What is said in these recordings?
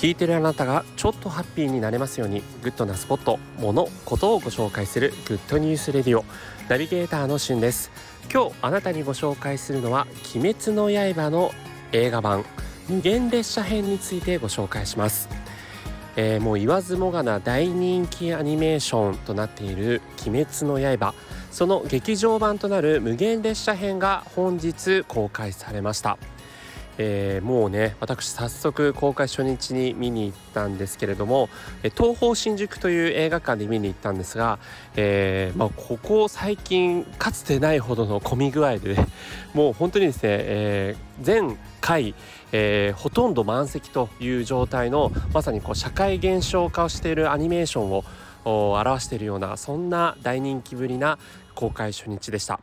聞いてるあなたがちょっとハッピーになれますようにグッドなスポット、もの、ことをご紹介する Good News Radio ナビゲーターのしゅんです。今日あなたにご紹介するのは鬼滅の刃の映画版無限列車編についてご紹介します。えー、もう言わずもがな大人気アニメーションとなっている「鬼滅の刃」その劇場版となる無限列車編が本日公開されました。えー、もうね私早速公開初日に見に行ったんですけれども東宝新宿という映画館で見に行ったんですが、えー、まあ、ここ最近かつてないほどの混み具合で、ね、もう本当にですね、えー、全回、えほとんど満席という状態のまさにこう社会現象化をしているアニメーションを表しているようなそんな大人気ぶりな公開初日でした。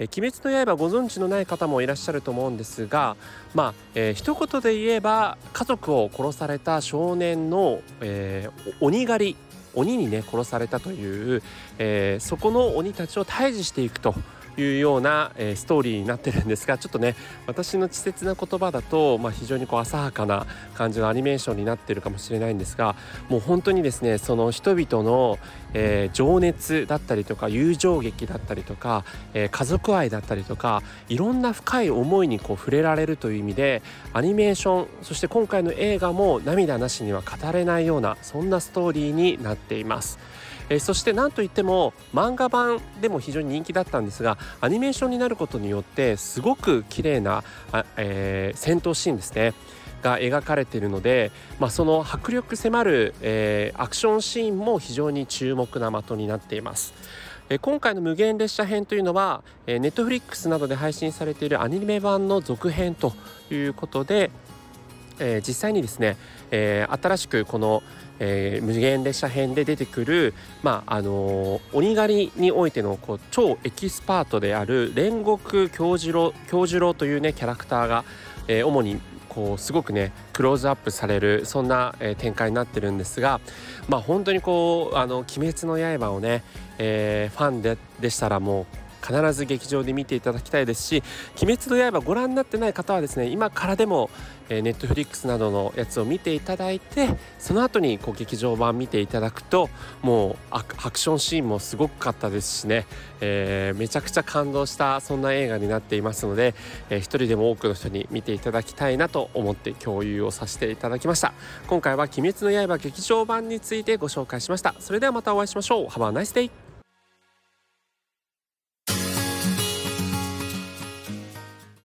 え鬼滅の刃ご存知のない方もいらっしゃると思うんですがまあ、えー、一言で言えば家族を殺された少年の、えー、鬼狩り鬼にね殺されたという、えー、そこの鬼たちを退治していくというような、えー、ストーリーになってるんですがちょっとね私の稚拙な言葉だと、まあ、非常にこう浅はかな感じのアニメーションになってるかもしれないんですがもう本当にですねその人々の、えー、情熱だったりとか友情劇だったりとか、えー、家族愛だったりとかいろんな深い思いにこう触れられるという意味でアニメーションそして今回の映画も涙なしには語れないようなそんなストーリーになっています。えそして何といっても漫画版でも非常に人気だったんですがアニメーションになることによってすごく綺麗なあ、えー、戦闘シーンですねが描かれているので、まあ、その迫力迫る、えー、アクションシーンも非常に注目な的になっています。え今回の無限列車編というのは、えー、ネットフリックスなどで配信されているアニメ版の続編ということで、えー、実際にですね、えー、新しくこの、えー、無限列車編で出てくる、まああのー、鬼狩りにおいてのこう超エキスパートである煉獄杏寿郎杏寿郎というねキャラクターが、えー、主にこうすごくねクローズアップされるそんな、えー、展開になってるんですがまあ本当にこう「あの鬼滅の刃」をね、えー、ファンででしたらもう必ず劇場で見ていただきたいですし「鬼滅の刃」ご覧になってない方はですね今からでもえネットフリックスなどのやつを見ていただいてその後にこう劇場版見ていただくともうアクションシーンもすごかったですしね、えー、めちゃくちゃ感動したそんな映画になっていますので、えー、一人でも多くの人に見ていただきたいなと思って共有をさせていただきました。今回は「鬼滅の刃」劇場版についてご紹介しました。それではまたお会いしましょう。Have a nice day!